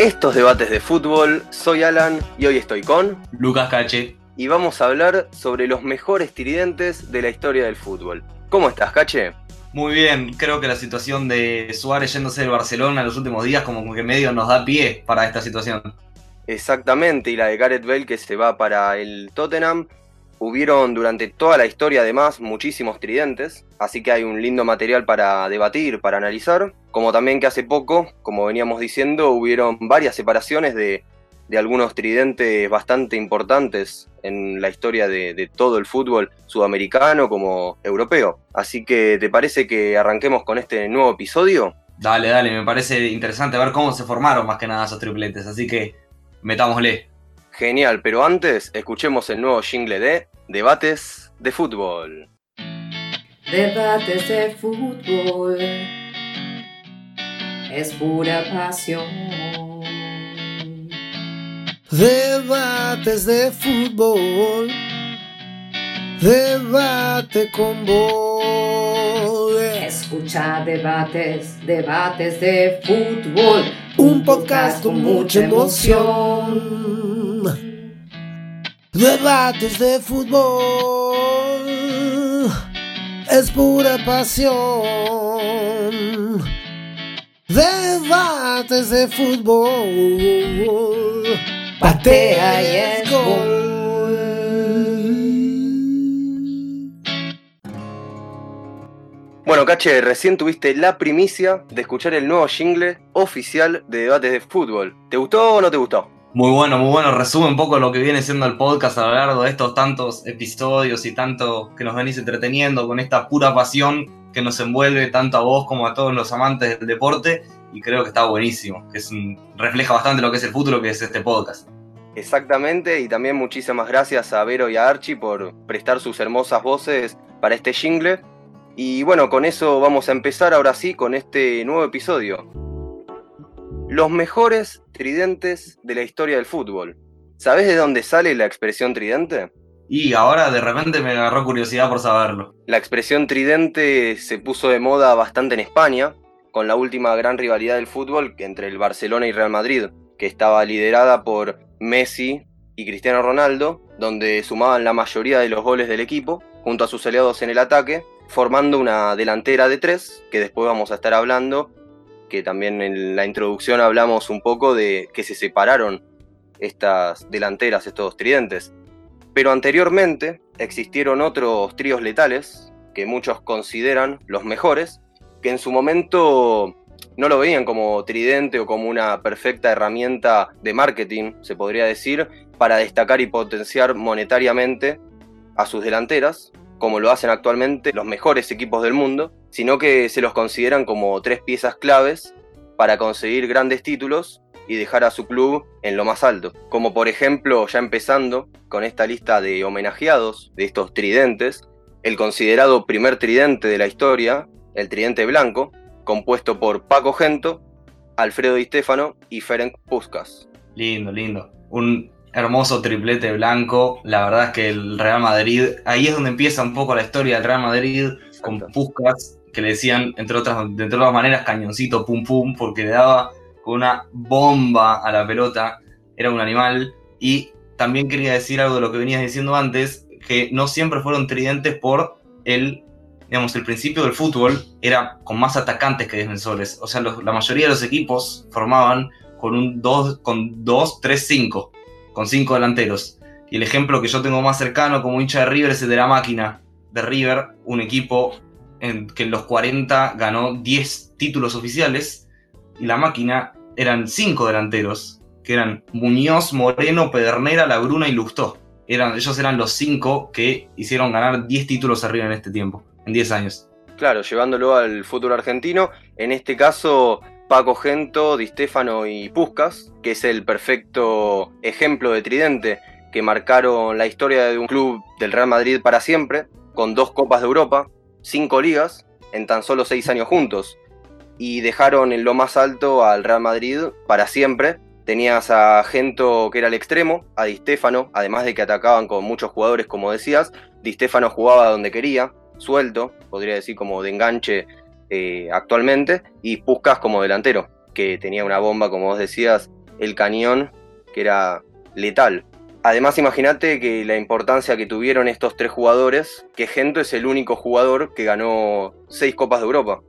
Estos debates de fútbol, soy Alan y hoy estoy con Lucas Cache. Y vamos a hablar sobre los mejores tridentes de la historia del fútbol. ¿Cómo estás, Cache? Muy bien, creo que la situación de Suárez yéndose del Barcelona en los últimos días como que medio nos da pie para esta situación. Exactamente, y la de Gareth Bale que se va para el Tottenham. Hubieron durante toda la historia además muchísimos tridentes, así que hay un lindo material para debatir, para analizar, como también que hace poco, como veníamos diciendo, hubieron varias separaciones de, algunos tridentes bastante importantes en la historia de, de, todo el fútbol sudamericano como europeo. Así que, ¿te parece que arranquemos con este nuevo episodio? Dale, dale, me parece interesante ver cómo se formaron más que nada esos tripletes, así que metámosle. Genial, pero antes escuchemos el nuevo jingle de Debates de Fútbol. Debates de fútbol es pura pasión. Debates de fútbol, debate con vos. Escucha debates, debates de fútbol. Un podcast con mucha emoción. Debates de fútbol es pura pasión. Debates de fútbol, patea y es gol. Bueno, Cache, recién tuviste la primicia de escuchar el nuevo jingle oficial de debates de fútbol. ¿Te gustó o no te gustó? Muy bueno, muy bueno. Resume un poco lo que viene siendo el podcast a lo largo de estos tantos episodios y tanto que nos venís entreteniendo con esta pura pasión que nos envuelve tanto a vos como a todos los amantes del deporte. Y creo que está buenísimo, que es refleja bastante lo que es el futuro que es este podcast. Exactamente, y también muchísimas gracias a Vero y a Archie por prestar sus hermosas voces para este jingle. Y bueno, con eso vamos a empezar ahora sí con este nuevo episodio los mejores tridentes de la historia del fútbol. ¿Sabes de dónde sale la expresión tridente? Y ahora de repente me agarró curiosidad por saberlo. La expresión tridente se puso de moda bastante en España, con la última gran rivalidad del fútbol entre el Barcelona y Real Madrid, que estaba liderada por Messi y Cristiano Ronaldo, donde sumaban la mayoría de los goles del equipo, junto a sus aliados en el ataque, formando una delantera de tres, que después vamos a estar hablando, que también en la introducción hablamos un poco de que se separaron estas delanteras, estos tridentes. Pero anteriormente existieron otros tríos letales que muchos consideran los mejores, que en su momento no lo veían como tridente o como una perfecta herramienta de marketing, se podría decir, para destacar y potenciar monetariamente a sus delanteras, como lo hacen actualmente los mejores equipos del mundo, sino que se los consideran como tres piezas claves para conseguir grandes títulos y dejar a su club en lo más alto. Como por ejemplo, ya empezando con esta lista de homenajeados de estos tridentes, el considerado primer tridente de la historia, el tridente blanco, compuesto por Paco Gento, Alfredo Di Stefano y Ferenc Puskas. Lindo, lindo. Un hermoso triplete blanco. La verdad es que el Real Madrid, ahí es donde empieza un poco la historia del Real Madrid con Puskas, que le decían, entre otras, de otras maneras, cañoncito, pum pum, porque le daba con una bomba a la pelota. Era un animal. Y también quería decir algo de lo que venías diciendo antes, que no siempre fueron tridentes por el, digamos, el principio del fútbol era con más atacantes que defensores. O sea, la mayoría de los equipos formaban con un 2, con 2, 3, 5 con cinco delanteros. Y el ejemplo que yo tengo más cercano como hincha de River es el de la máquina de River, un equipo en que en los 40 ganó 10 títulos oficiales y la máquina eran cinco delanteros, que eran Muñoz, Moreno, Pedernera, Labruna y Lustó. Eran, ellos eran los cinco que hicieron ganar 10 títulos arriba en este tiempo, en 10 años. Claro, llevándolo al fútbol argentino, en este caso Paco Gento, Di Stefano y Puskas, que es el perfecto ejemplo de tridente que marcaron la historia de un club del Real Madrid para siempre, con dos Copas de Europa, cinco ligas, en tan solo seis años juntos, y dejaron en lo más alto al Real Madrid para siempre. Tenías a Gento que era el extremo, a Di Stefano, además de que atacaban con muchos jugadores como decías, Di Stefano jugaba donde quería, suelto, podría decir como de enganche eh, actualmente, y Puskas como delantero, que tenía una bomba, como vos decías, el cañón que era letal. Además, imagínate que la importancia que tuvieron estos tres jugadores, que Gento es el único jugador que ganó seis Copas de Europa.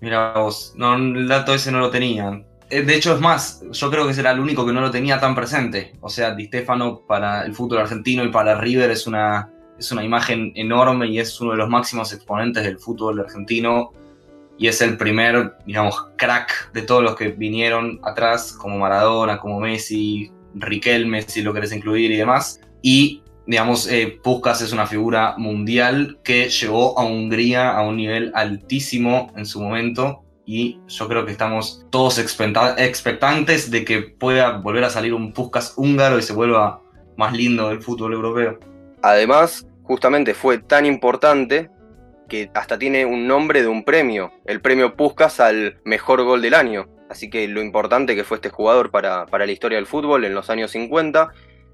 Mira vos, no, el dato ese no lo tenían. Eh, de hecho, es más, yo creo que será el único que no lo tenía tan presente. O sea, Di Stefano para el fútbol argentino y para River es una, es una imagen enorme y es uno de los máximos exponentes del fútbol argentino. Y es el primer, digamos, crack de todos los que vinieron atrás, como Maradona, como Messi, Riquelme, si lo querés incluir y demás. Y, digamos, eh, es una figura mundial que llevó a Hungría a un nivel altísimo en su momento. Y yo creo que estamos todos expectantes de que pueda volver a salir un Puskas húngaro y se vuelva más lindo el fútbol europeo. Además, justamente fue tan importante que hasta tiene un nombre de un premio, el premio Puskas al mejor gol del año. Así que lo importante que fue este jugador para, la historia del fútbol en los años 50.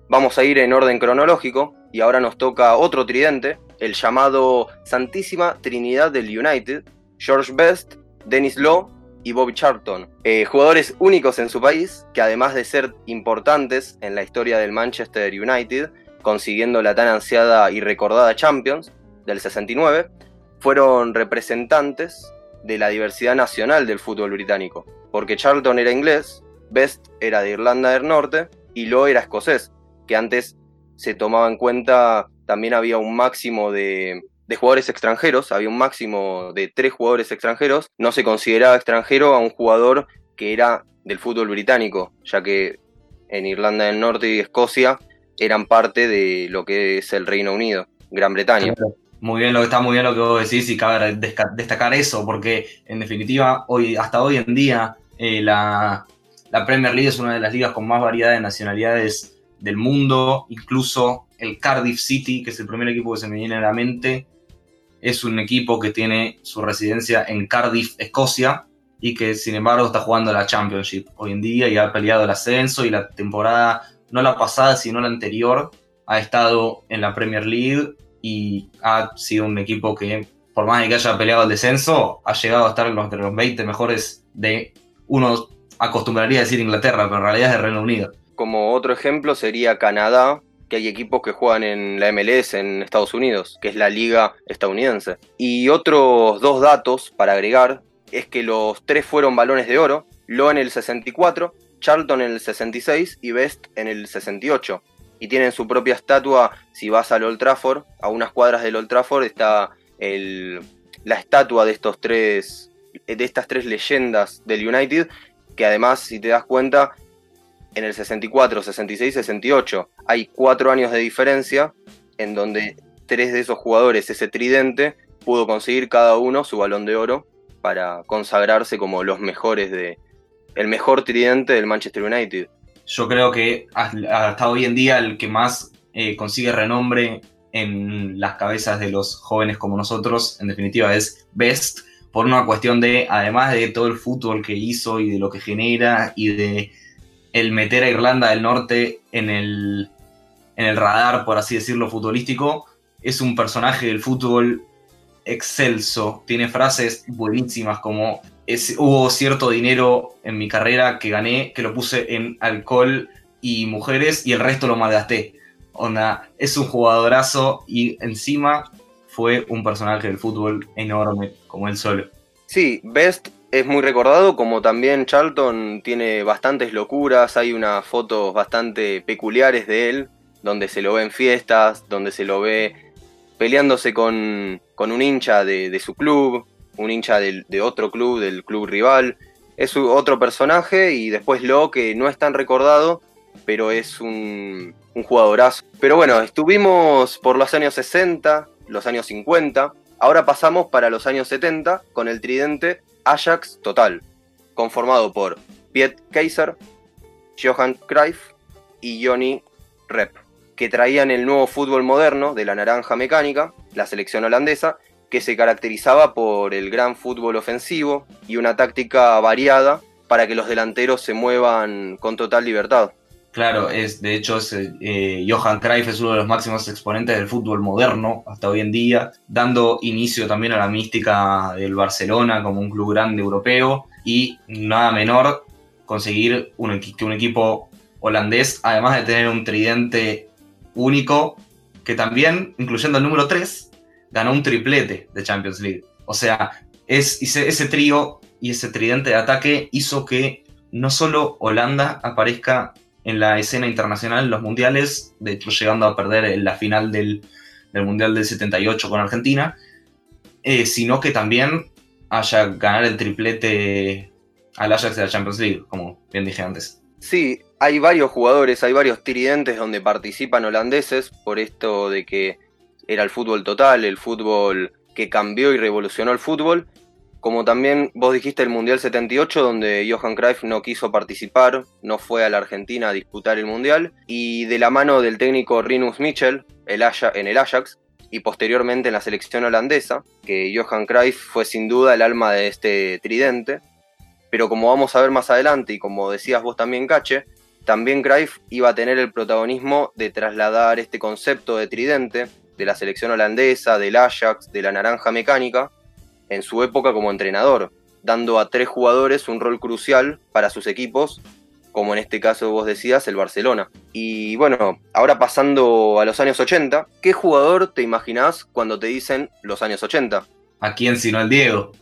Vamos a ir en orden cronológico y ahora nos toca otro tridente, el llamado Santísima Trinidad del United, George Best, Dennis Law y Bobby Charlton. Eh, jugadores únicos en su país, que además de ser importantes en la historia del Manchester United, consiguiendo la tan ansiada y recordada Champions del 69, fueron representantes de la diversidad nacional del fútbol británico porque Charlton era inglés, Best era de Irlanda del Norte y Lowe era escocés, que antes se tomaba en cuenta, también había un máximo de, jugadores extranjeros, había un máximo de tres jugadores extranjeros, no se consideraba extranjero a un jugador que era del fútbol británico, ya que en Irlanda del Norte y Escocia eran parte de lo que es el Reino Unido, Gran Bretaña. Muy bien, lo que está muy bien lo que vos decís y cabe destacar eso, porque en definitiva, hoy, hasta hoy en día, eh, la, Premier League es una de las ligas con más variedad de nacionalidades del mundo. Incluso el Cardiff City, que es el primer equipo que se me viene a la mente, es un equipo que tiene su residencia en Cardiff, Escocia, y que sin embargo está jugando la Championship hoy en día y ha peleado el ascenso y la temporada, no la pasada, sino la anterior, ha estado en la Premier League y ha sido un equipo que, por más de que haya peleado el descenso, ha llegado a estar entre los 20 mejores de uno acostumbraría a decir Inglaterra, pero en realidad es de Reino Unido. Como otro ejemplo sería Canadá, que hay equipos que juegan en la MLS en Estados Unidos, que es la liga estadounidense. Y otros dos datos para agregar es que los tres fueron balones de oro, Lo en el 64, Charlton en el 66 y Best en el 68. Y tienen su propia estatua, si vas al Old Trafford, a unas cuadras del Old Trafford está la estatua de estos tres de estas tres leyendas del United, que además, si te das cuenta, en el 64, 66, 68 hay cuatro años de diferencia en donde tres de esos jugadores, ese tridente, pudo conseguir cada uno su balón de oro para consagrarse como los mejores de el mejor tridente del Manchester United. Yo creo que hasta hoy en día el que más eh, consigue renombre en las cabezas de los jóvenes como nosotros, en definitiva, es Best, por una cuestión de, además de todo el fútbol que hizo y de lo que genera y de el meter a Irlanda del Norte en el, en el radar, por así decirlo, futbolístico, es un personaje del fútbol excelso, tiene frases buenísimas como es, hubo cierto dinero en mi carrera que gané, que lo puse en alcohol y mujeres y el resto lo malgasté. Onda, es un jugadorazo y encima fue un personaje del fútbol enorme, como él solo. Sí, Best es muy recordado, como también Charlton tiene bastantes locuras, hay unas fotos bastante peculiares de él, donde se lo ve en fiestas, donde se lo ve peleándose con, un hincha de, su club, un hincha de, otro club, del club rival. Es otro personaje y después Lo, que no es tan recordado, pero es un, un jugadorazo. Pero bueno, estuvimos por los años 60, los años 50. Ahora pasamos para los años 70 con el tridente Ajax Total, conformado por Piet Kaiser, Johan Cruyff y Johnny Rep, que traían el nuevo fútbol moderno de la naranja mecánica, la selección holandesa, que se caracterizaba por el gran fútbol ofensivo y una táctica variada para que los delanteros se muevan con total libertad. Claro, es de hecho eh, Johan Cruyff es uno de los máximos exponentes del fútbol moderno hasta hoy en día, dando inicio también a la mística del Barcelona como un club grande europeo y nada menor conseguir que un equipo holandés, además de tener un tridente único, que también, incluyendo el número 3, ganó un triplete de Champions League. O sea, es, ese, trío y ese tridente de ataque hizo que no solo Holanda aparezca en la escena internacional en los mundiales, de hecho llegando a perder en la final del, Mundial del 78 con Argentina, eh, sino que también haya ganar el triplete al Ajax de la Champions League, como bien dije antes. Sí, hay varios jugadores, hay varios tridentes donde participan holandeses por esto de que era el fútbol total, el fútbol que cambió y revolucionó el fútbol. Como también vos dijiste el Mundial 78, donde Johan Cruyff no quiso participar, no fue a la Argentina a disputar el Mundial, y de la mano del técnico Rinus Michel el en el Ajax, y posteriormente en la selección holandesa, que Johan Cruyff fue sin duda el alma de este tridente. Pero como vamos a ver más adelante, y como decías vos también, Cache, también Cruyff iba a tener el protagonismo de trasladar este concepto de tridente de la selección holandesa, del Ajax, de la naranja mecánica, en su época como entrenador, dando a tres jugadores un rol crucial para sus equipos, como en este caso vos decías, el Barcelona. Y bueno, ahora pasando a los años 80, ¿qué jugador te imaginás cuando te dicen los años 80? ¿A quién sino el Diego?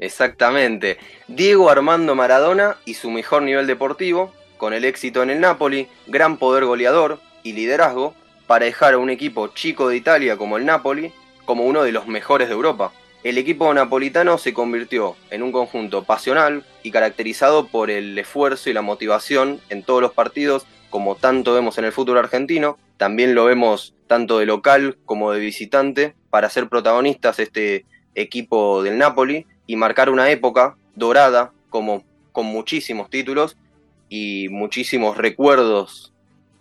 Exactamente. Diego Armando Maradona y su mejor nivel deportivo, con el éxito en el Napoli, gran poder goleador y liderazgo, para dejar a un equipo chico de Italia como el Napoli como uno de los mejores de Europa. El equipo napolitano se convirtió en un conjunto pasional y caracterizado por el esfuerzo y la motivación en todos los partidos, como tanto vemos en el fútbol argentino, también lo vemos tanto de local como de visitante, para ser protagonistas este equipo del Napoli y marcar una época dorada como con muchísimos títulos y muchísimos recuerdos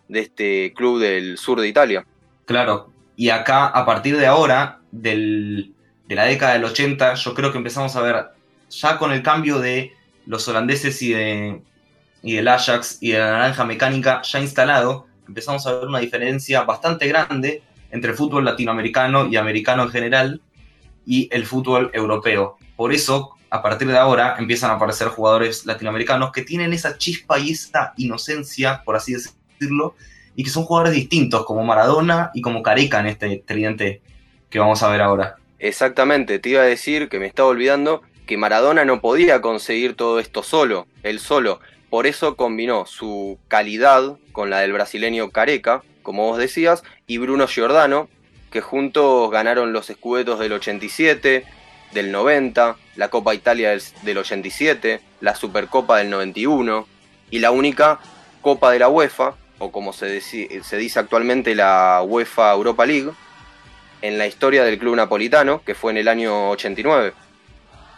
de este club del sur de Italia. Claro, y acá a partir de ahora, de la década del 80, yo creo que empezamos a ver, ya con el cambio de los holandeses y, de, y del Ajax y de la naranja mecánica ya instalado, empezamos a ver una diferencia bastante grande entre el fútbol latinoamericano y americano en general y el fútbol europeo. Por eso, a partir de ahora, empiezan a aparecer jugadores latinoamericanos que tienen esa chispa y esa inocencia, por así decirlo, y que son jugadores distintos, como Maradona y como Careca en este tridente que vamos a ver ahora. Exactamente, te iba a decir que me estaba olvidando que Maradona no podía conseguir todo esto solo, él solo. Por eso combinó su calidad con la del brasileño Careca, como vos decías, y Bruno Giordano, que juntos ganaron los escudetos del 87, del 90, la Copa Italia del, del 87, la Supercopa del 91 y la única Copa de la UEFA o como se, se dice actualmente la UEFA Europa League, en la historia del club napolitano, que fue en el año 89.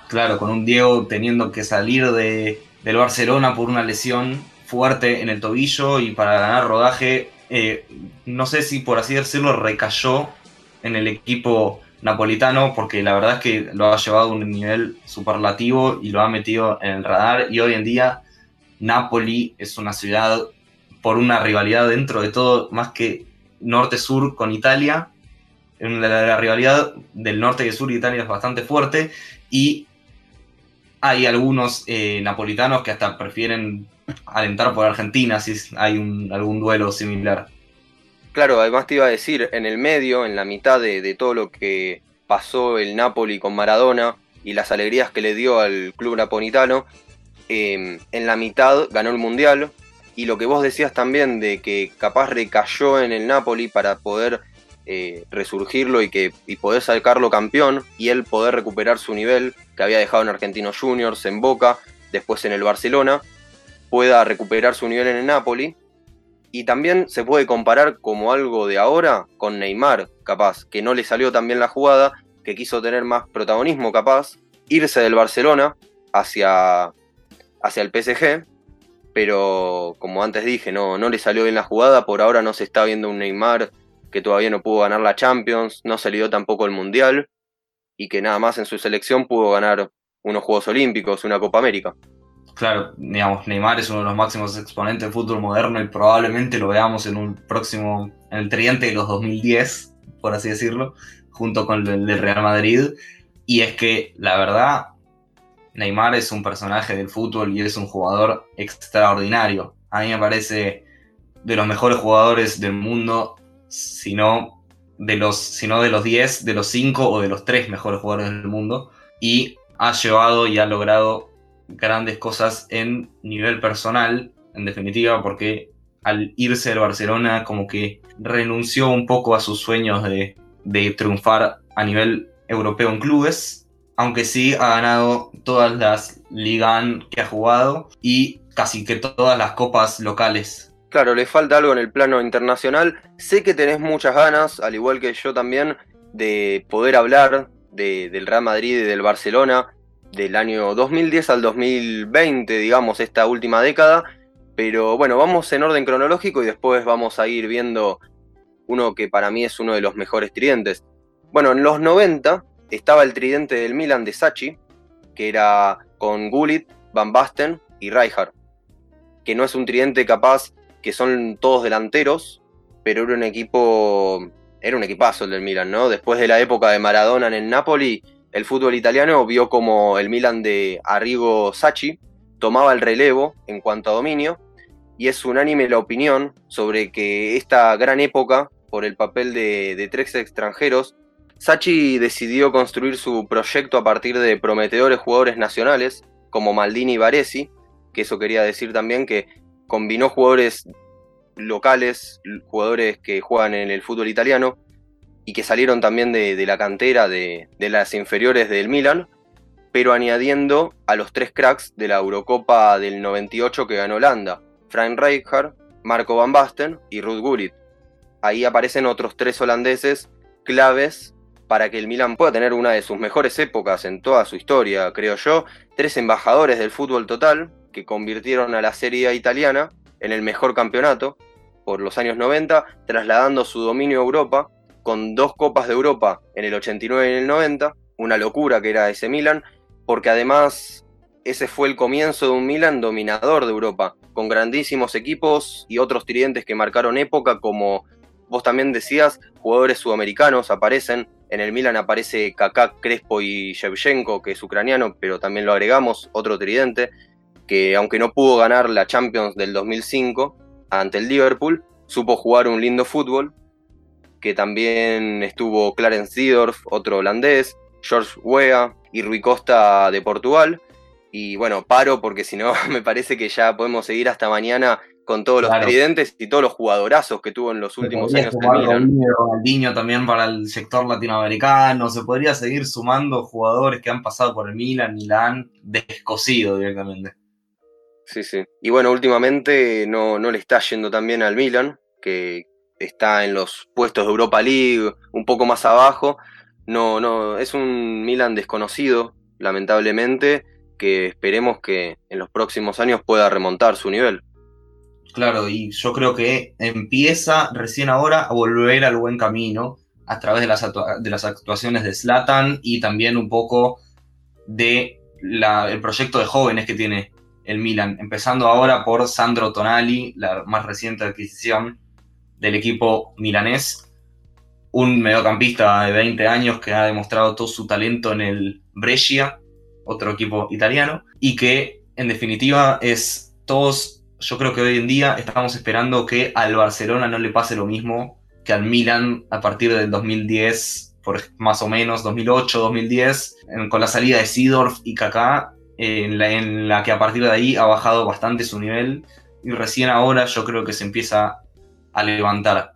Claro, con un Diego teniendo que salir de, del Barcelona por una lesión fuerte en el tobillo y para ganar rodaje, eh, no sé si por así decirlo recayó en el equipo napolitano porque la verdad es que lo ha llevado a un nivel superlativo y lo ha metido en el radar y hoy en día Napoli es una ciudad por una rivalidad dentro de todo, más que norte-sur con Italia. La, rivalidad del norte y sur de Italia es bastante fuerte y hay algunos eh, napolitanos que hasta prefieren alentar por Argentina si hay algún duelo similar. Claro, además te iba a decir, en el medio, en la mitad de, todo lo que pasó el Napoli con Maradona y las alegrías que le dio al club napolitano, eh, en la mitad ganó el Mundial, y lo que vos decías también de que capaz recayó en el Napoli para poder eh, resurgirlo y, que, y poder sacarlo campeón y él poder recuperar su nivel que había dejado en Argentinos Juniors, en Boca, después en el Barcelona, pueda recuperar su nivel en el Napoli. Y también se puede comparar como algo de ahora con Neymar, capaz, que no le salió tan bien la jugada, que quiso tener más protagonismo, capaz, irse del Barcelona hacia, hacia el PSG pero como antes dije, no, no le salió bien la jugada, por ahora no se está viendo un Neymar que todavía no pudo ganar la Champions, no se le dio tampoco el Mundial, y que nada más en su selección pudo ganar unos Juegos Olímpicos, una Copa América. Claro, digamos, Neymar es uno de los máximos exponentes del fútbol moderno y probablemente lo veamos en un próximo, en el tridente de los 2010, por así decirlo, junto con el del Real Madrid. Y es que, la verdad, Neymar es un personaje del fútbol y es un jugador extraordinario. A mí me parece de los mejores jugadores del mundo, si no de los, si no de los 10, de los 5 o de los 3 mejores jugadores del mundo. Y ha llevado y ha logrado grandes cosas en nivel personal, en definitiva, porque al irse del Barcelona como que renunció un poco a sus sueños de, de triunfar a nivel europeo en clubes, aunque sí ha ganado todas las ligas que ha jugado y casi que todas las copas locales. Claro, le falta algo en el plano internacional. Sé que tenés muchas ganas, al igual que yo también, de poder hablar del Real Madrid y del Barcelona del año 2010 al 2020, digamos, esta última década. Pero bueno, vamos en orden cronológico y después vamos a ir viendo uno que para mí es uno de los mejores tridentes. Bueno, en los 90 estaba el tridente del Milan de Sachi, que era con Gullit, Van Basten y Rijkaard. Que no es un tridente capaz, que son todos delanteros, pero era un equipo, era un equipazo el del Milan, ¿no? Después de la época de Maradona en el Napoli, el fútbol italiano vio como el Milan de Arrigo Sacchi tomaba el relevo en cuanto a dominio, y es unánime la opinión sobre que esta gran época, por el papel de, tres extranjeros, Sachi decidió construir su proyecto a partir de prometedores jugadores nacionales, como Maldini y Baresi, que eso quería decir también que combinó jugadores locales, jugadores que juegan en el fútbol italiano y que salieron también de, la cantera de, de, las inferiores del Milan, pero añadiendo a los tres cracks de la Eurocopa del 98 que ganó Holanda, Frank Rijkaard, Marco Van Basten y Ruud Gullit. Ahí aparecen otros tres holandeses claves para que el Milan pueda tener una de sus mejores épocas en toda su historia, creo yo. Tres embajadores del fútbol total que convirtieron a la Serie A italiana en el mejor campeonato por los años 90, trasladando su dominio a Europa con dos Copas de Europa en el 89 y en el 90, una locura que era ese Milan, porque además ese fue el comienzo de un Milan dominador de Europa, con grandísimos equipos y otros tridentes que marcaron época, como vos también decías, jugadores sudamericanos aparecen, en el Milan aparece Kaká, Crespo y Shevchenko, que es ucraniano, pero también lo agregamos, otro tridente, que aunque no pudo ganar la Champions del 2005 ante el Liverpool, supo jugar un lindo fútbol, que también estuvo Clarence Seedorf, otro holandés, George Weah y Rui Costa de Portugal. Y bueno, paro porque si no me parece que ya podemos seguir hasta mañana con todos los tridentes y todos los jugadorazos que tuvo en los últimos años. Ronaldinho también para el sector latinoamericano, se podría seguir sumando jugadores que han pasado por el Milan, Milán, descosido directamente. Sí, sí. Y bueno, últimamente no, no le está yendo tan bien al Milan, que está en los puestos de Europa League, un poco más abajo. No, no, es un Milan desconocido, lamentablemente, que esperemos que en los próximos años pueda remontar su nivel. Claro, y yo creo que empieza recién ahora a volver al buen camino a través de las, de las actuaciones de Slatan y también un poco de proyecto de jóvenes que tiene el Milan, empezando ahora por Sandro Tonali, la más reciente adquisición del equipo milanés, un mediocampista de 20 años que ha demostrado todo su talento en el Brescia, otro equipo italiano, y que en definitiva es todos yo creo que hoy en día estamos esperando que al Barcelona no le pase lo mismo que al Milan a partir del 2010, por más o menos 2008, 2010, con la salida de Sidorf y Kaká, en la, en la que a partir de ahí ha bajado bastante su nivel y recién ahora yo creo que se empieza a levantar.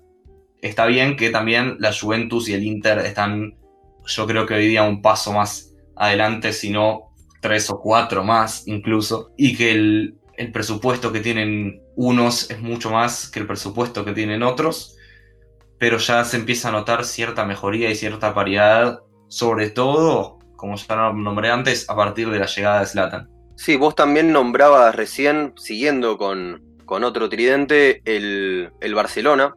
Está bien que también la Juventus y el Inter están, yo creo que hoy día un paso más adelante, si no tres o cuatro más incluso, y que el, el presupuesto que tienen unos es mucho más que el presupuesto que tienen otros, pero ya se empieza a notar cierta mejoría y cierta paridad, sobre todo, como ya nombré antes, a partir de la llegada de Slatan. Sí, vos también nombrabas recién, siguiendo con, con otro tridente, el, el, Barcelona,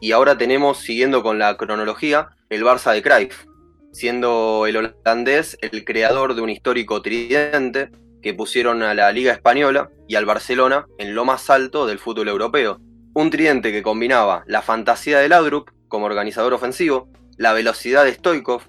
y ahora tenemos, siguiendo con la cronología, el Barça de Cruyff, siendo el holandés el creador de un histórico tridente que pusieron a la Liga Española y al Barcelona en lo más alto del fútbol europeo. Un tridente que combinaba la fantasía de Laudrup como organizador ofensivo, la velocidad de Stoikov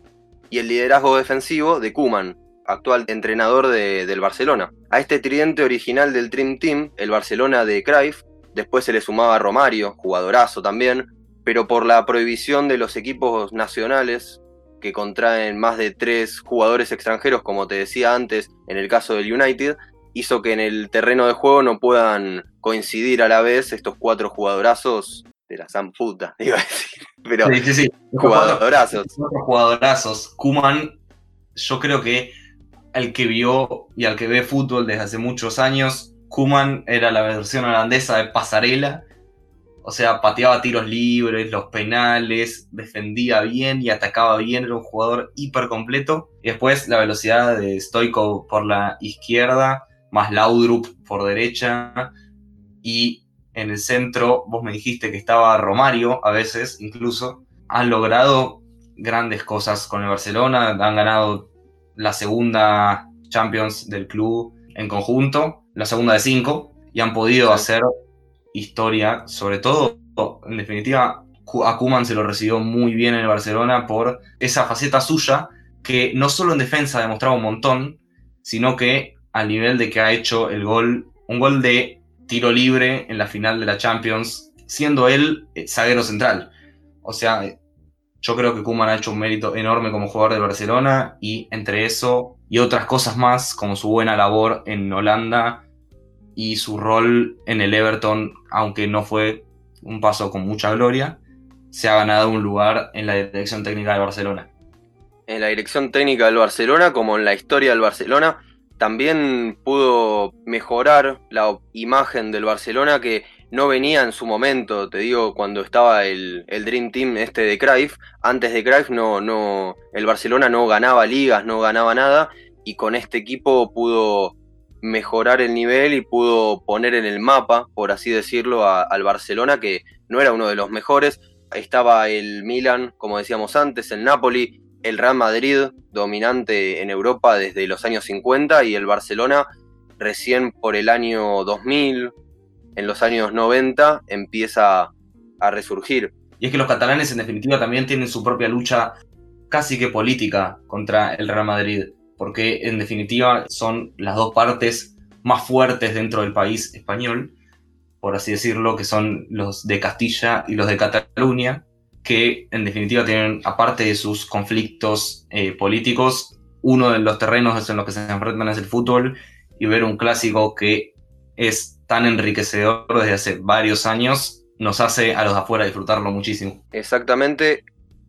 y el liderazgo defensivo de Kuman, actual entrenador de- del Barcelona. A este tridente original del Dream Team, el Barcelona de Cruyff, después se le sumaba Romario, jugadorazo también, pero por la prohibición de los equipos nacionales que contraen más de tres jugadores extranjeros, como te decía antes, en el caso del United, hizo que en el terreno de juego no puedan coincidir a la vez estos cuatro jugadorazos de la San puta, iba a decir. Pero Sí, jugadorazos. cuatro jugadorazos. Kuman, yo creo que al que vio y al que ve fútbol desde hace muchos años, Kuman era la versión holandesa de Pasarela. O sea, pateaba tiros libres, los penales, defendía bien y atacaba bien, era un jugador hiper completo. Y después la velocidad de Stoico por la izquierda, más Laudrup por derecha. Y en el centro, vos me dijiste que estaba Romario, a veces incluso. Han logrado grandes cosas con el Barcelona, han ganado la segunda Champions del club en conjunto, la segunda de cinco, y han podido Sí. hacer historia, sobre todo, en definitiva, a se lo recibió muy bien en el Barcelona por esa faceta suya, que no solo en defensa ha demostrado un montón, sino que al nivel de que ha hecho el gol, un gol de tiro libre en la final de la Champions, siendo él eh, zaguero central. O sea, yo creo que Koeman ha hecho un mérito enorme como jugador de Barcelona y entre eso y otras cosas más, como su buena labor en Holanda y su rol en el Everton, aunque no fue un paso con mucha gloria, se ha ganado un lugar en la dirección técnica de Barcelona. en la dirección técnica del Barcelona como en la historia del Barcelona, también pudo mejorar la imagen del Barcelona que no venía en su momento, te digo, cuando estaba el, el Dream Team este de Cruyff, antes de Cruyff no, no, el Barcelona no ganaba ligas, no ganaba nada, y con este equipo pudo mejorar el nivel y pudo poner en el mapa, por así decirlo, al Barcelona, que no era uno de los mejores. Estaba el Milan, como decíamos antes, el Napoli, el Real Madrid, dominante en Europa desde los años 50, y el Barcelona recién por el año 2000, en los años 90, empieza a resurgir. Y es que los catalanes en definitiva también tienen su propia lucha casi que política contra el Real Madrid, porque en definitiva son las dos partes más fuertes dentro del país español, por así decirlo, que son los de Castilla y los de Cataluña, que en definitiva tienen, aparte de sus conflictos eh, políticos, uno de los terrenos en los que se enfrentan es el fútbol, y ver un clásico que es tan enriquecedor desde hace varios años nos hace a los de afuera disfrutarlo muchísimo. Exactamente.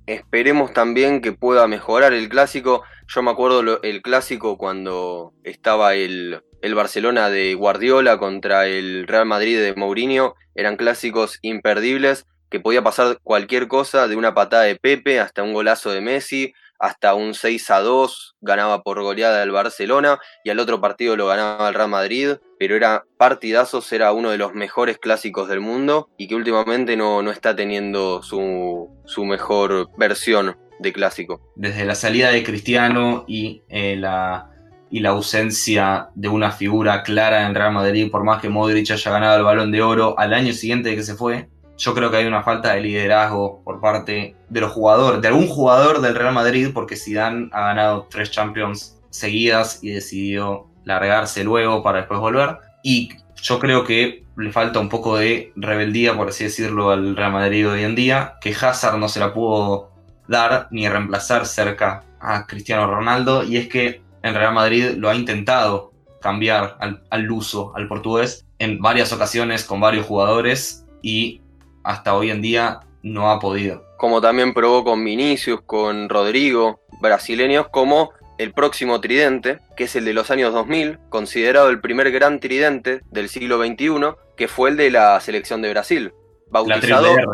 Esperemos también que pueda mejorar el clásico. Yo me acuerdo el clásico cuando estaba el, el Barcelona de Guardiola contra el Real Madrid de Mourinho. Eran clásicos imperdibles que podía pasar cualquier cosa, de una patada de Pepe hasta un golazo de Messi, hasta un 6 a 2, ganaba por goleada el Barcelona y al otro partido lo ganaba el Real Madrid, pero era partidazos, era uno de los mejores clásicos del mundo y que últimamente no, no está teniendo su, su mejor versión de clásico. Desde la salida de Cristiano y, eh, la, y la ausencia de una figura clara en Real Madrid, por más que Modric haya ganado el balón de oro al año siguiente de que se fue, yo creo que hay una falta de liderazgo por parte de los jugadores, de algún jugador del Real Madrid, porque Zidane ha ganado tres Champions seguidas y decidió largarse luego para después volver. Y yo creo que le falta un poco de rebeldía, por así decirlo, al Real Madrid hoy en día, que Hazard no se la pudo dar ni reemplazar cerca a Cristiano Ronaldo, y es que el Real Madrid lo ha intentado cambiar al, al luso, al portugués, en varias ocasiones con varios jugadores y hasta hoy en día no ha podido. Como también probó con Vinicius, con Rodrigo, brasileños como el próximo tridente, que es el de los años 2000, considerado el primer gran tridente del siglo XXI, que fue el de la selección de Brasil. La Bautizado R.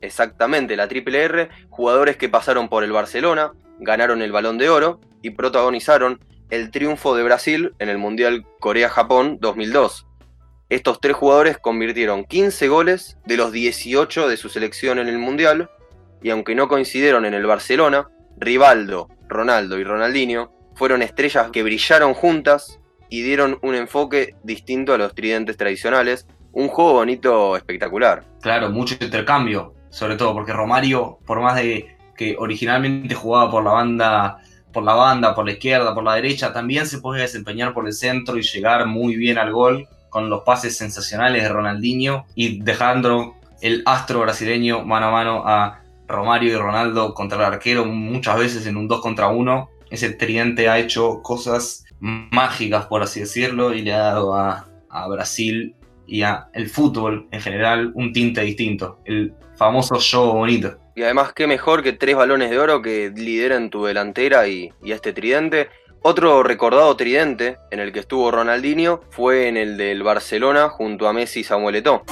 exactamente la triple R, jugadores que pasaron por el Barcelona, ganaron el balón de oro y protagonizaron el triunfo de Brasil en el Mundial Corea-Japón 2002. Estos tres jugadores convirtieron 15 goles de los 18 de su selección en el Mundial y aunque no coincidieron en el Barcelona, Rivaldo, Ronaldo y Ronaldinho fueron estrellas que brillaron juntas y dieron un enfoque distinto a los tridentes tradicionales, un juego bonito espectacular. Claro, mucho intercambio, sobre todo porque Romario, por más de que originalmente jugaba por la banda por la banda, por la izquierda, por la derecha, también se puede desempeñar por el centro y llegar muy bien al gol con los pases sensacionales de Ronaldinho y dejando el astro brasileño mano a mano a Romario y Ronaldo contra el arquero muchas veces en un 2 contra 1. Ese tridente ha hecho cosas mágicas, por así decirlo, y le ha dado a, a Brasil y a el fútbol en general un tinte distinto. El famoso show bonito. Y además, qué mejor que tres balones de oro que lideran tu delantera y, y este tridente. Otro recordado tridente en el que estuvo Ronaldinho fue en el del Barcelona junto a Messi y Samuel Eto'o.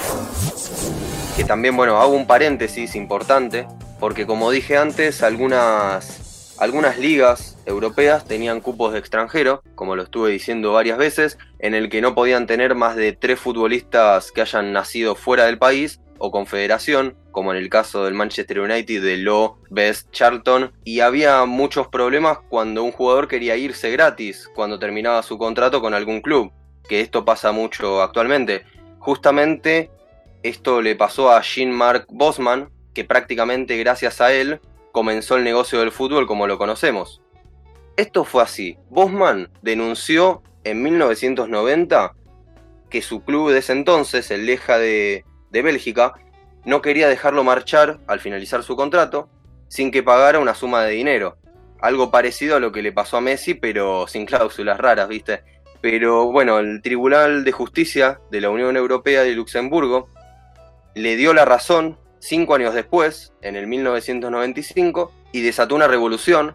Que también, bueno, hago un paréntesis importante, porque como dije antes, algunas, algunas ligas europeas tenían cupos de extranjero, como lo estuve diciendo varias veces, en el que no podían tener más de tres futbolistas que hayan nacido fuera del país o confederación, como en el caso del Manchester United de Lo Best Charlton, y había muchos problemas cuando un jugador quería irse gratis cuando terminaba su contrato con algún club, que esto pasa mucho actualmente. Justamente esto le pasó a Jean-Marc Bosman, que prácticamente gracias a él comenzó el negocio del fútbol como lo conocemos. Esto fue así. Bosman denunció en 1990 que su club de ese entonces, el Leja de, Bélgica, no quería dejarlo marchar al finalizar su contrato sin que pagara una suma de dinero. Algo parecido a lo que le pasó a Messi, pero sin cláusulas raras, ¿viste? Pero bueno, el Tribunal de Justicia de la Unión Europea de Luxemburgo le dio la razón cinco años después, en el 1995, y desató una revolución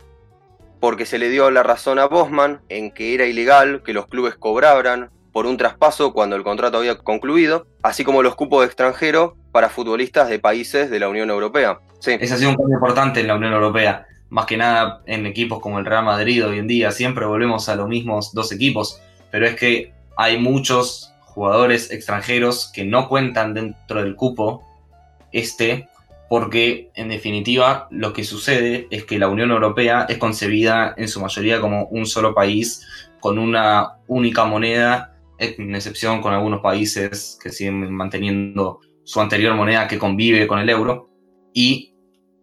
porque se le dio la razón a Bosman en que era ilegal que los clubes cobraran por un traspaso cuando el contrato había concluido, así como los cupos de extranjero para futbolistas de países de la Unión Europea. Sí. Ese ha sido un cambio importante en la Unión Europea, más que nada en equipos como el Real Madrid hoy en día. Siempre volvemos a los mismos dos equipos, pero es que hay muchos jugadores extranjeros que no cuentan dentro del cupo este, porque en definitiva lo que sucede es que la Unión Europea es concebida en su mayoría como un solo país con una única moneda en excepción con algunos países que siguen manteniendo su anterior moneda que convive con el euro. Y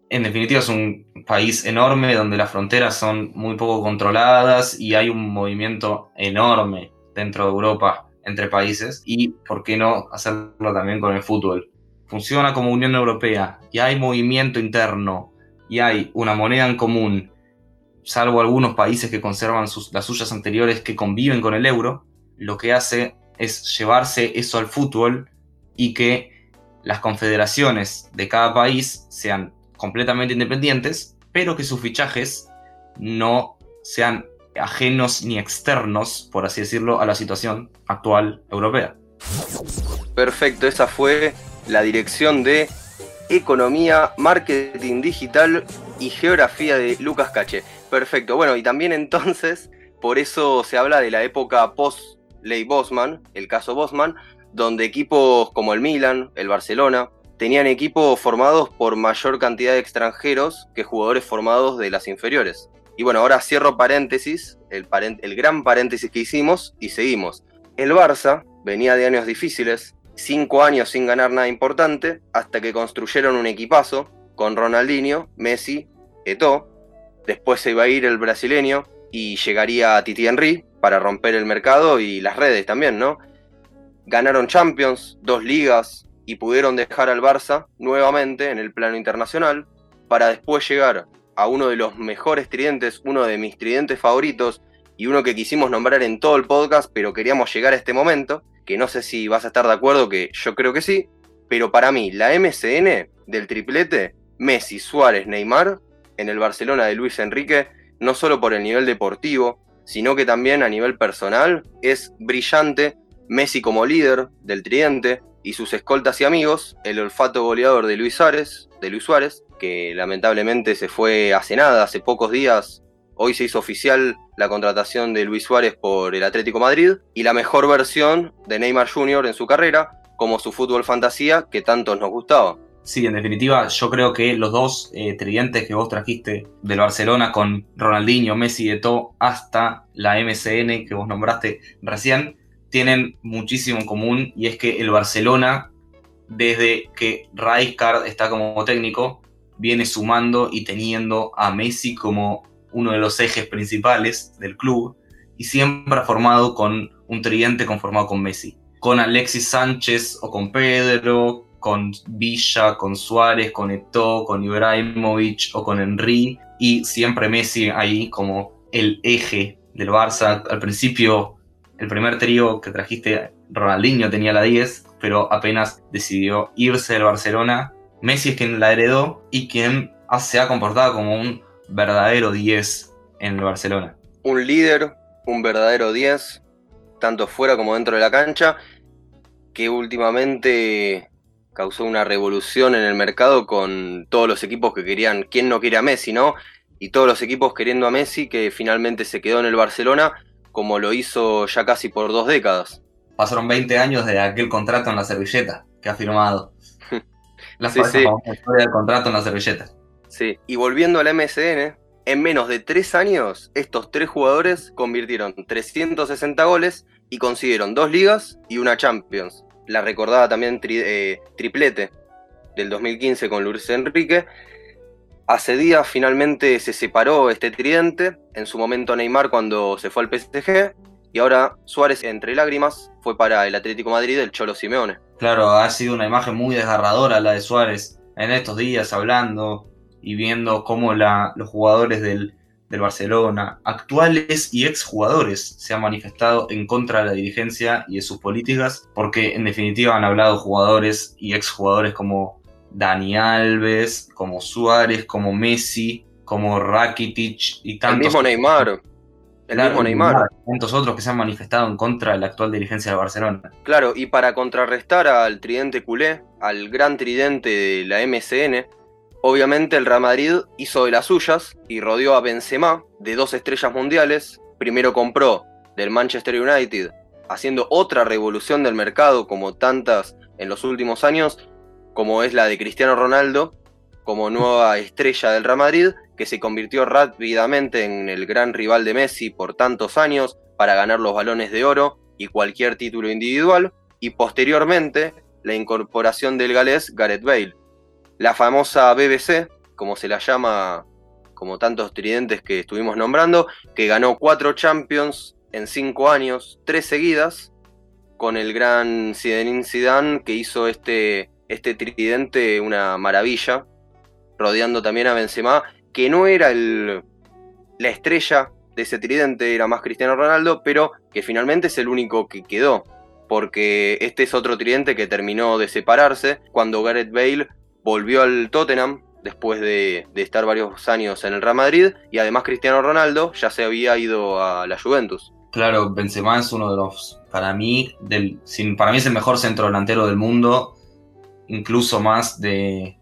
en definitiva es un país enorme donde las fronteras son muy poco controladas y hay un movimiento enorme dentro de Europa entre países. Y por qué no hacerlo también con el fútbol. Funciona como Unión Europea y hay movimiento interno y hay una moneda en común, salvo algunos países que conservan las suyas anteriores que conviven con el euro lo que hace es llevarse eso al fútbol y que las confederaciones de cada país sean completamente independientes, pero que sus fichajes no sean ajenos ni externos, por así decirlo, a la situación actual europea. Perfecto, esa fue la dirección de Economía, Marketing Digital y Geografía de Lucas Cache. Perfecto, bueno, y también entonces, por eso se habla de la época post Ley Bosman, el caso Bosman, donde equipos como el Milan, el Barcelona, tenían equipos formados por mayor cantidad de extranjeros que jugadores formados de las inferiores. Y bueno, ahora cierro paréntesis, el, gran paréntesis que hicimos y seguimos. El Barça venía de años difíciles, cinco años sin ganar nada importante, hasta que construyeron un equipazo con Ronaldinho, Messi, Eto'o. Después se iba a ir el brasileño y llegaría a Titi Henry, para romper el mercado y las redes también, ¿no? Ganaron Champions, dos ligas y pudieron dejar al Barça nuevamente en el plano internacional para después llegar a uno de los mejores tridentes, uno de mis tridentes favoritos y uno que quisimos nombrar en todo el podcast, pero queríamos llegar a este momento, que no sé si vas a estar de acuerdo, que yo creo que sí, pero para mí la MCN del triplete, Messi, Suárez, Neymar, en el Barcelona de Luis Enrique, no solo por el nivel deportivo, sino que también a nivel personal es brillante Messi como líder del tridente y sus escoltas y amigos, el olfato goleador de Luis Suárez, de Luis Suárez, que lamentablemente se fue hace nada, hace pocos días. Hoy se hizo oficial la contratación de Luis Suárez por el Atlético Madrid y la mejor versión de Neymar Jr. en su carrera, como su fútbol fantasía que tanto nos gustaba. Sí, en definitiva, yo creo que los dos eh, que vos trajiste del Barcelona con Ronaldinho, Messi y todo hasta la MCN que vos nombraste recién, tienen muchísimo en común y es que el Barcelona, desde que Rijkaard está como técnico, viene sumando y teniendo a Messi como uno de los ejes principales del club y siempre ha formado con un tridente conformado con Messi. Con Alexis Sánchez o con Pedro, con Villa, con Suárez, con Eto'o, con Ibrahimovic o con Henry y siempre Messi ahí como el eje del Barça. Al principio, el primer trío que trajiste, Ronaldinho tenía la 10, pero apenas decidió irse del Barcelona. Messi es quien la heredó y quien se ha comportado como un verdadero 10 en el Barcelona. Un líder, un verdadero 10, tanto fuera como dentro de la cancha, que últimamente causó una revolución en el mercado con todos los equipos que querían, quién no quiere a Messi, ¿no? Y todos los equipos queriendo a Messi, que finalmente se quedó en el Barcelona, como lo hizo ya casi por dos décadas. Pasaron 20 años de aquel contrato en la servilleta que ha firmado. La Sí, sí. historia del contrato en la servilleta. Sí, y volviendo al MSN, en menos de tres años, estos tres jugadores convirtieron 360 goles y consiguieron dos ligas y una Champions. La recordada también tri- eh, triplete del 2015 con Luis Enrique. Hace días finalmente se separó este tridente, en su momento Neymar cuando se fue al PSG, y ahora Suárez entre lágrimas fue para el Atlético Madrid el Cholo Simeone. Claro, ha sido una imagen muy desgarradora la de Suárez en estos días hablando y viendo cómo la- los jugadores del, del Barcelona, actuales y exjugadores, se han manifestado en contra de la dirigencia y de sus políticas, porque en definitiva han hablado jugadores y exjugadores como Dani Alves, como Suárez, como Messi, como Rakitic y El tantos mismo Neymar. El mismo Neymar. tantos otros que se han manifestado en contra de la actual dirigencia de Barcelona. Claro, y para contrarrestar al tridente culé, al gran tridente de la MSN, obviamente el Real Madrid hizo de las suyas y rodeó a Benzema de dos estrellas mundiales. Primero compró del Manchester United, haciendo otra revolución del mercado como tantas en los últimos años, como es la de Cristiano Ronaldo, como nueva estrella del Real Madrid, que se convirtió rápidamente en el gran rival de Messi por tantos años para ganar los balones de oro y cualquier título individual, y posteriormente la incorporación del galés Gareth Bale. La famosa BBC, como se la llama, como tantos tridentes que estuvimos nombrando, que ganó cuatro Champions en cinco años, tres seguidas, con el gran Zinedine Zidane que hizo este, este tridente una maravilla, rodeando también a Benzema, que no era el, la estrella de ese tridente, era más Cristiano Ronaldo, pero que finalmente es el único que quedó, porque este es otro tridente que terminó de separarse cuando Gareth Bale volvió al Tottenham después de, estar varios años en el Real Madrid, y además Cristiano Ronaldo ya se había ido a la Juventus. Claro, Benzema es uno de los, para mí, del, para mí es el mejor centro delantero del mundo, incluso más de,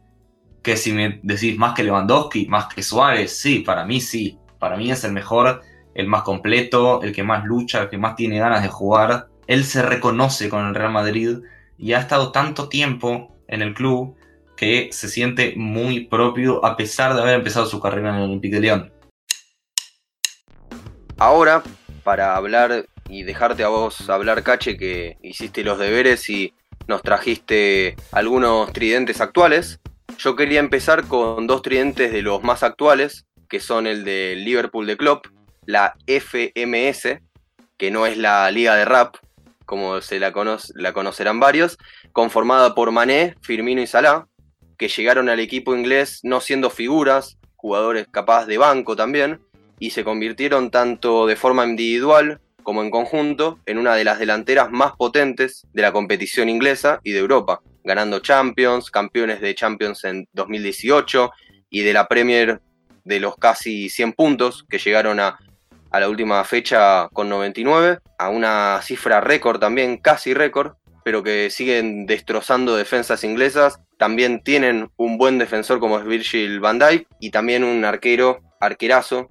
que si me decís más que Lewandowski, más que Suárez, sí, para mí sí, para mí es el mejor, el más completo, el que más lucha, el que más tiene ganas de jugar. Él se reconoce con el Real Madrid y ha estado tanto tiempo en el club que se siente muy propio a pesar de haber empezado su carrera en el Olympique de Lyon. Ahora, para hablar y dejarte a vos hablar, Cache, que hiciste los deberes y nos trajiste algunos tridentes actuales, yo quería empezar con dos tridentes de los más actuales, que son el de Liverpool de Klopp, la FMS, que no es la liga de rap, como se la, cono la conocerán varios, conformada por Mané, Firmino y Salah, que llegaron al equipo inglés no siendo figuras, jugadores capaz de banco también, y se convirtieron tanto de forma individual como en conjunto en una de las delanteras más potentes de la competición inglesa y de Europa, ganando Champions, campeones de Champions en 2018 y de la Premier de los casi 100 puntos que llegaron a, la última fecha con 99, a una cifra récord también, casi récord, pero que siguen destrozando defensas inglesas. También tienen un buen defensor como es Virgil van Dijk y también un arquero, arquerazo,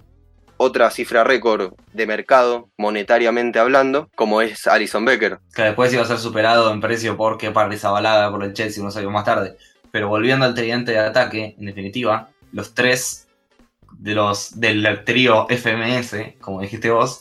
otra cifra récord de mercado, monetariamente hablando, como es Alison Becker. Que después iba a ser balado en precio porque balada por el Chelsea unos años más tarde. Pero volviendo al tridente de ataque, en definitiva, los tres de los del trío FMS, como dijiste vos,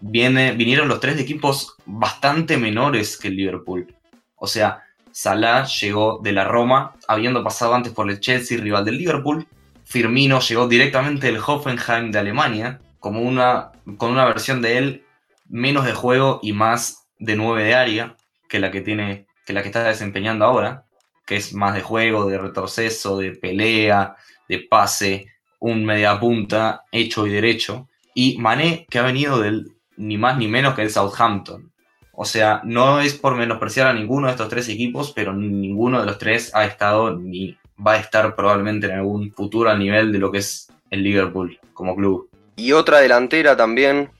viene, vinieron los tres de equipos bastante menores que el Liverpool. O sea, Salah llegó de la Roma, habiendo pasado antes por el Chelsea, rival del Liverpool. Firmino llegó directamente del Hoffenheim de Alemania, como una, con una versión de él menos de juego y más de 9 de área que la que tiene, que la que está desempeñando ahora, que es más de juego, de retroceso, de pelea, de pase, un media punta hecho y derecho. Y Mané, que ha venido del ni más ni menos que el Southampton. O sea, no es por menospreciar a ninguno de estos tres equipos, pero ninguno de los tres ha estado ni va a estar probablemente en algún futuro al nivel de lo que es el Liverpool como club. Y otra delantera también,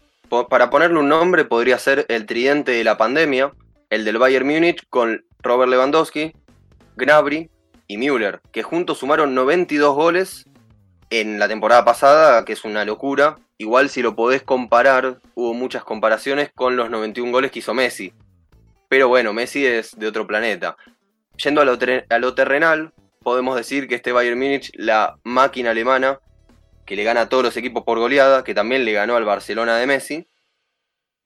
para ponerle un nombre, podría ser el tridente de la pandemia, el del Bayern Múnich con Robert Lewandowski, Gnabry y Müller, que juntos sumaron 92 goles en la temporada pasada, que es una locura. Igual si lo podés comparar, hubo muchas comparaciones con los 91 goles que hizo Messi. Pero bueno, Messi es de otro planeta. Yendo a a lo terrenal, podemos decir que este Bayern Múnich, la máquina alemana, que le gana a todos los equipos por goleada, que también le ganó al Barcelona de Messi,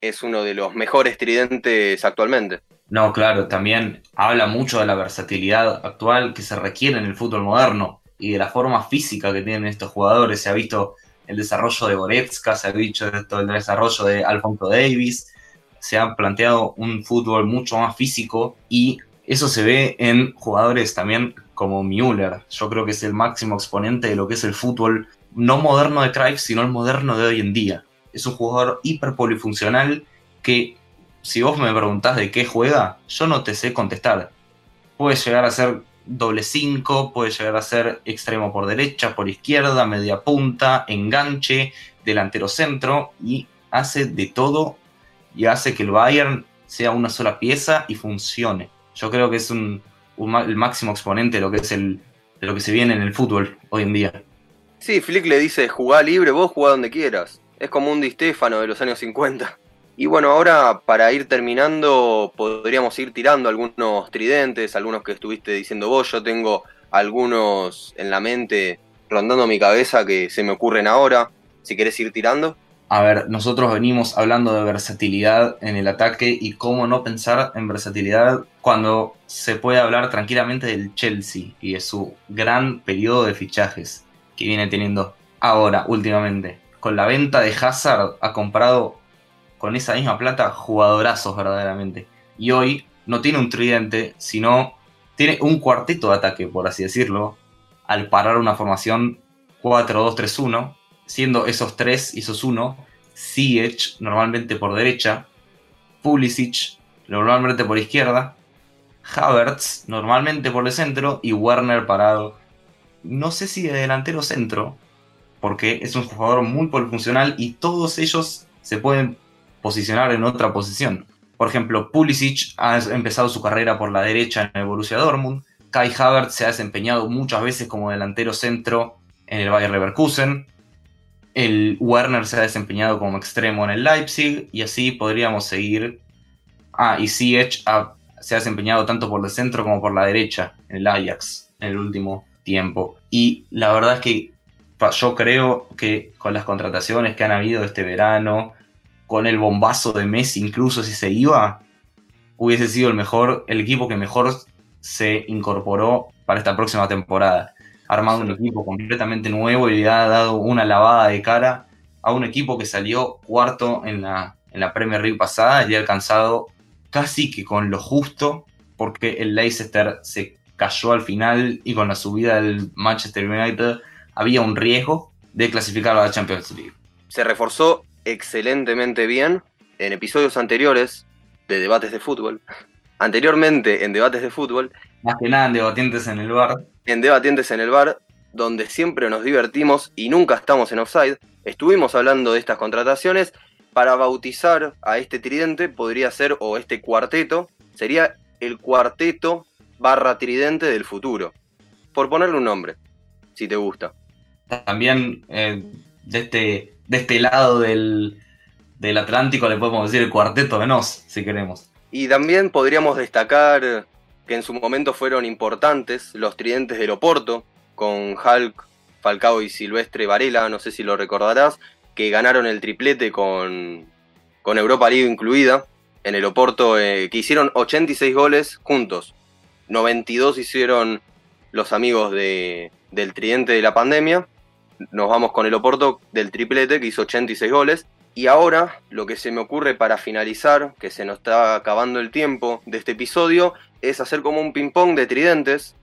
es uno de los mejores tridentes actualmente. No, claro, también habla mucho de la versatilidad actual que se requiere en el fútbol moderno y de la forma física que tienen estos jugadores. Se ha visto el desarrollo de Goretzka, se ha visto el desarrollo de Alfonso Davis, se ha planteado un fútbol mucho más físico y eso se ve en jugadores también como Müller. Yo creo que es el máximo exponente de lo que es el fútbol no moderno de Cruyff, sino el moderno de hoy en día. Es un jugador hiper polifuncional que si vos me preguntás de qué juega, yo no te sé contestar. Puede llegar a ser doble 5, puede llegar a ser extremo por derecha, por izquierda, media punta, enganche, delantero centro y hace de todo y hace que el Bayern sea una sola pieza y funcione. Yo creo que es un, el máximo exponente de lo que es el de lo que se viene en el fútbol hoy en día. Sí, Flick le dice, jugá libre, vos jugá donde quieras. Es como un Di Stefano de los años 50. Y bueno, ahora para ir terminando, podríamos ir tirando algunos tridentes, algunos que estuviste diciendo vos. Yo tengo algunos en la mente rondando mi cabeza que se me ocurren ahora. Si querés ir tirando. A ver, nosotros venimos hablando de versatilidad en el ataque y cómo no pensar en versatilidad cuando se puede hablar tranquilamente del Chelsea y de su gran periodo de fichajes que viene teniendo ahora, últimamente. Con la venta de Hazard ha comprado con esa misma plata jugadorazos verdaderamente. Y hoy no tiene un tridente, sino tiene un cuarteto de ataque, por así decirlo, al parar una formación 4-2-3-1, siendo esos tres y esos uno, Ziyech normalmente por derecha, Pulisic normalmente por izquierda, Havertz normalmente por el centro y Werner parado, no sé si de delantero centro, porque es un jugador muy polifuncional y todos ellos se pueden posicionar en otra posición. Por ejemplo, Pulisic ha empezado su carrera por la derecha en el Borussia Dortmund. Kai Havertz se ha desempeñado muchas veces como delantero centro en el Bayer Leverkusen. El Werner se ha desempeñado como extremo en el Leipzig y así podríamos seguir. Ah, y Ziyech se ha desempeñado tanto por el centro como por la derecha en el Ajax en el último tiempo. Y la verdad es que yo creo que con las contrataciones que han habido este verano, con el bombazo de Messi, incluso si se iba, hubiese sido el mejor, el equipo que mejor se incorporó para esta próxima temporada. Ha armado un equipo completamente nuevo y le ha dado una lavada de cara a un equipo que salió cuarto en la, en la Premier League pasada y ha alcanzado casi que con lo justo, porque el Leicester se cayó al final y con la subida del Manchester United había un riesgo de clasificar a la Champions League. Se reforzó excelentemente bien en episodios anteriores de debates de fútbol. Anteriormente en debates de fútbol. Más que nada en debatientes en el bar. En debatientes en el bar, donde siempre nos divertimos y nunca estamos en offside. Estuvimos hablando de estas contrataciones. Para bautizar a este tridente podría ser, o este cuarteto, sería el cuarteto barra tridente del futuro. Por ponerle un nombre, si te gusta. También eh, de este de este lado del, Atlántico le podemos decir el cuarteto de Nos, si queremos. Y también podríamos destacar que en su momento fueron importantes los tridentes del Oporto, con Hulk, Falcao y Silvestre Varela, no sé si lo recordarás, que ganaron el triplete con, con Europa League incluida, en el Oporto, eh, que hicieron 86 goles juntos. 92 hicieron los amigos de, del tridente de la pandemia nos vamos con el Oporto del triplete que hizo 86 goles. Y ahora lo que se me ocurre para finalizar, que se nos está acabando el tiempo de este episodio, es hacer como un ping-pong de tridentes,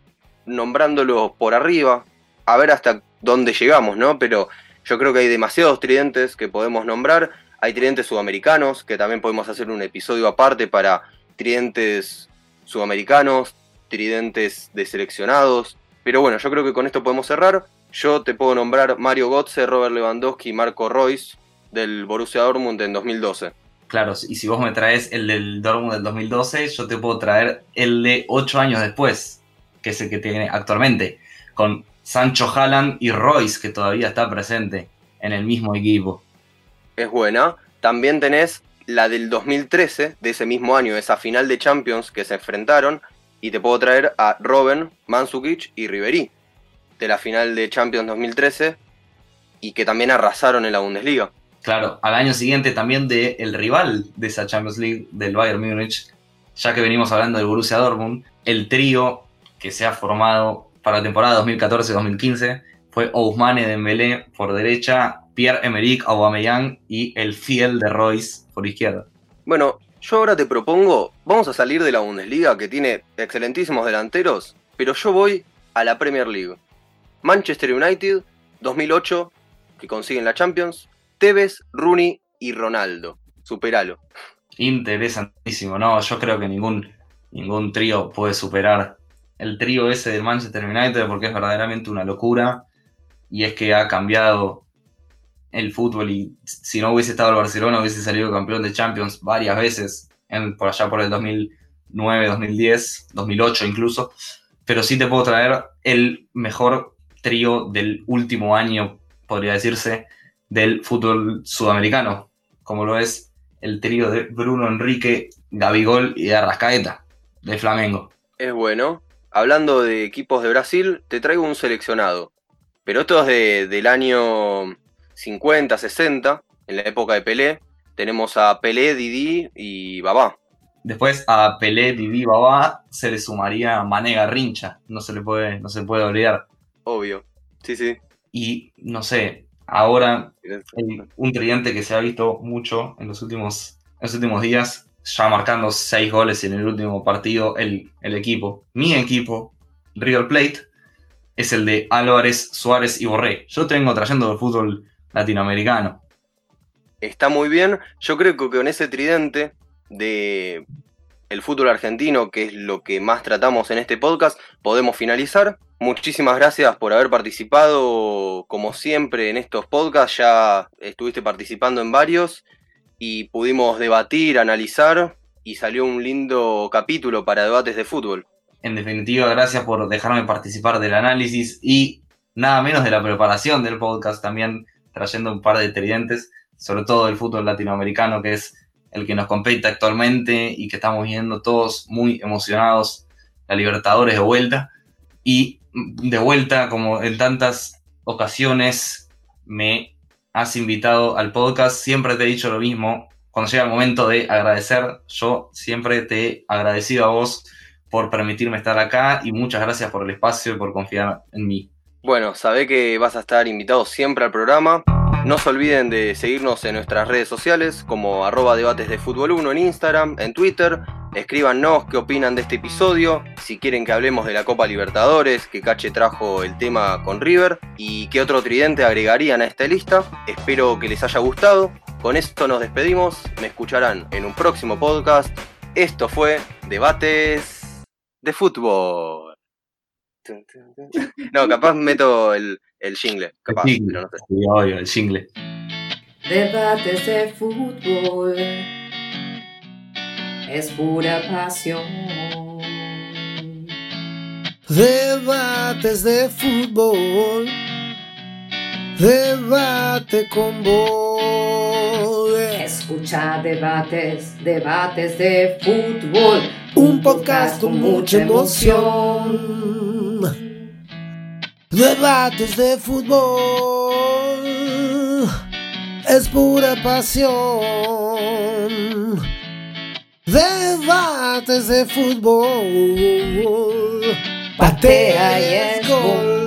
nombrándolos por arriba, a ver hasta dónde llegamos, ¿no? Pero yo creo que hay demasiados tridentes que podemos nombrar. Hay tridentes sudamericanos, que también podemos hacer un episodio aparte para tridentes sudamericanos, tridentes de seleccionados. Pero bueno, yo creo que con esto podemos cerrar. Yo te puedo nombrar Mario Götze, Robert Lewandowski y Marco Royce del Borussia Dortmund en 2012. Claro, y si vos me traes el del Dortmund del 2012, yo te puedo traer el de 8 años después, que es el que tiene actualmente, con Sancho Haaland y Royce, que todavía está presente en el mismo equipo. Es buena. También tenés la del 2013, de ese mismo año, esa final de Champions que se enfrentaron, y te puedo traer a Robben, Mansukic y Ribery, de la final de Champions 2013, y que también arrasaron en la Bundesliga. Claro, al año siguiente también de el rival de esa Champions League, del Bayern Múnich, ya que venimos hablando del Borussia Dortmund, el trío que se ha formado para la temporada 2014-2015 fue Ousmane Dembélé por derecha, Pierre-Emerick Aubameyang y el fiel de Royce por izquierda. Bueno, yo ahora te propongo, vamos a salir de la Bundesliga que tiene excelentísimos delanteros, pero yo voy a la Premier League. Manchester United 2008 que consiguen la Champions, Tevez, Rooney y Ronaldo. Superalo. Interesantísimo, no, yo creo que ningún, ningún trío puede superar el trío ese del Manchester United porque es verdaderamente una locura y es que ha cambiado el fútbol y si no hubiese estado el Barcelona hubiese salido campeón de Champions varias veces en, por allá por el 2009, 2010, 2008 incluso, pero sí te puedo traer el mejor trío del último año, podría decirse, del fútbol sudamericano, como lo es el trío de Bruno Enrique, Gabigol y Arrascaeta, de Flamengo. Es bueno, hablando de equipos de Brasil, te traigo un seleccionado. Pero esto es de, del año 50, 60, en la época de Pelé. Tenemos a Pelé, Didi y Babá. Después a Pelé, Didi, Babá se le sumaría Mané Garrincha. No se le puede, no se puede olvidar. Obvio. Sí, sí. Y no sé, ahora un tridente que se ha visto mucho en los últimos, en los últimos días ya marcando seis goles en el último partido, el, equipo, mi equipo, River Plate, es el de Álvarez, Suárez y Borré. Yo tengo trayendo el fútbol latinoamericano. Está muy bien. Yo creo que con ese tridente de el fútbol argentino, que es lo que más tratamos en este podcast, podemos finalizar. Muchísimas gracias por haber participado, como siempre, en estos podcasts. Ya estuviste participando en varios y pudimos debatir, analizar y salió un lindo capítulo para debates de fútbol. En definitiva, gracias por dejarme participar del análisis y nada menos de la preparación del podcast, también trayendo un par de tridentes, sobre todo del fútbol latinoamericano, que es el que nos compete actualmente y que estamos viendo todos muy emocionados, la Libertadores de vuelta. Y de vuelta, como en tantas ocasiones, me has invitado al podcast. Siempre te he dicho lo mismo. Cuando llega el momento de agradecer, yo siempre te he agradecido a vos por permitirme estar acá y muchas gracias por el espacio y por confiar en mí. Bueno, sabe que vas a estar invitado siempre al programa. No se olviden de seguirnos en nuestras redes sociales como arroba debates de fútbol 1 en Instagram, en Twitter. Escríbanos qué opinan de este episodio, si quieren que hablemos de la Copa Libertadores, que Cache trajo el tema con River y qué otro tridente agregarían a esta lista. Espero que les haya gustado. Con esto nos despedimos, me escucharán en un próximo podcast. Esto fue Debates de Fútbol. No, capaz meto el, el jingle. Capaz, el jingle. pero no sé. el jingle. Debates de fútbol. Es pura pasión. Debates de fútbol. Debate con vos. Escucha debates, debates de fútbol. Un podcast con mucha emoción. Debates de fútbol es pura pasión. Debates de fútbol, patea y es gol.